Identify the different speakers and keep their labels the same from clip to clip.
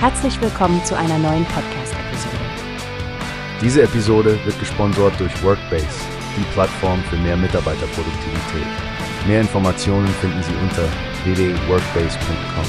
Speaker 1: Herzlich willkommen zu einer neuen Podcast-Episode.
Speaker 2: Diese Episode wird gesponsert durch Workbase, die Plattform für mehr Mitarbeiterproduktivität. Mehr Informationen finden Sie unter www.workbase.com.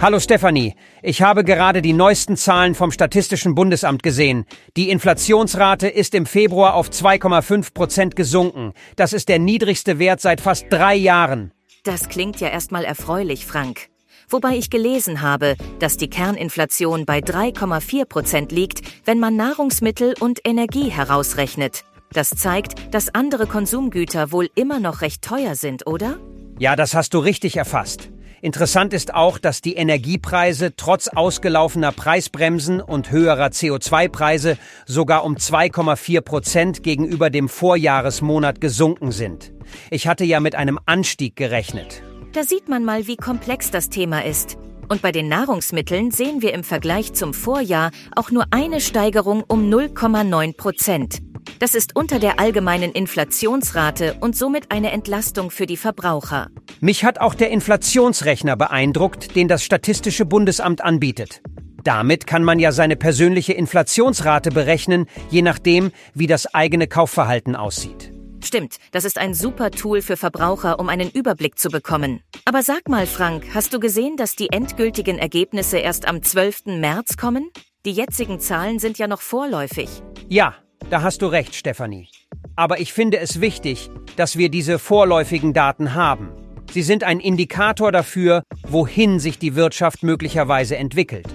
Speaker 3: Hallo Stefanie, ich habe gerade die neuesten Zahlen vom Statistischen Bundesamt gesehen. Die Inflationsrate ist im Februar auf 2,5 Prozent gesunken. Das ist der niedrigste Wert seit fast drei Jahren.
Speaker 4: Das klingt ja erstmal erfreulich, Frank. Wobei ich gelesen habe, dass die Kerninflation bei 3,4 Prozent liegt, wenn man Nahrungsmittel und Energie herausrechnet. Das zeigt, dass andere Konsumgüter wohl immer noch recht teuer sind, oder?
Speaker 3: Ja, das hast du richtig erfasst. Interessant ist auch, dass die Energiepreise trotz ausgelaufener Preisbremsen und höherer CO2-Preise sogar um 2,4 Prozent gegenüber dem Vorjahresmonat gesunken sind. Ich hatte ja mit einem Anstieg gerechnet.
Speaker 4: Da sieht man mal, wie komplex das Thema ist. Und bei den Nahrungsmitteln sehen wir im Vergleich zum Vorjahr auch nur eine Steigerung um 0,9 Prozent. Das ist unter der allgemeinen Inflationsrate und somit eine Entlastung für die Verbraucher.
Speaker 3: Mich hat auch der Inflationsrechner beeindruckt, den das Statistische Bundesamt anbietet. Damit kann man ja seine persönliche Inflationsrate berechnen, je nachdem, wie das eigene Kaufverhalten aussieht.
Speaker 4: Stimmt, das ist ein super Tool für Verbraucher, um einen Überblick zu bekommen. Aber sag mal, Frank, hast du gesehen, dass die endgültigen Ergebnisse erst am 12. März kommen? Die jetzigen Zahlen sind ja noch vorläufig.
Speaker 3: Ja, da hast du recht, Stefanie. Aber ich finde es wichtig, dass wir diese vorläufigen Daten haben. Sie sind ein Indikator dafür, wohin sich die Wirtschaft möglicherweise entwickelt.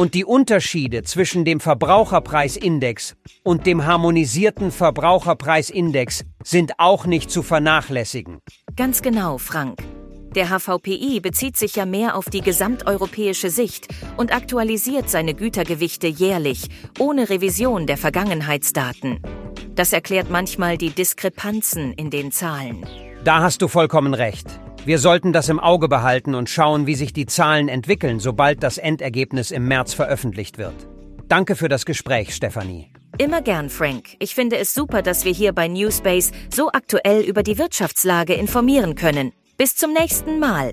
Speaker 3: Und die Unterschiede zwischen dem Verbraucherpreisindex und dem harmonisierten Verbraucherpreisindex sind auch nicht zu vernachlässigen.
Speaker 4: Ganz genau, Frank. Der HVPI bezieht sich ja mehr auf die gesamteuropäische Sicht und aktualisiert seine Gütergewichte jährlich, ohne Revision der Vergangenheitsdaten. Das erklärt manchmal die Diskrepanzen in den Zahlen.
Speaker 3: Da hast du vollkommen recht. Wir sollten das im Auge behalten und schauen, wie sich die Zahlen entwickeln, sobald das Endergebnis im März veröffentlicht wird. Danke für das Gespräch, Stefanie.
Speaker 4: Immer gern, Frank. Ich finde es super, dass wir hier bei Newspace so aktuell über die Wirtschaftslage informieren können. Bis zum nächsten Mal.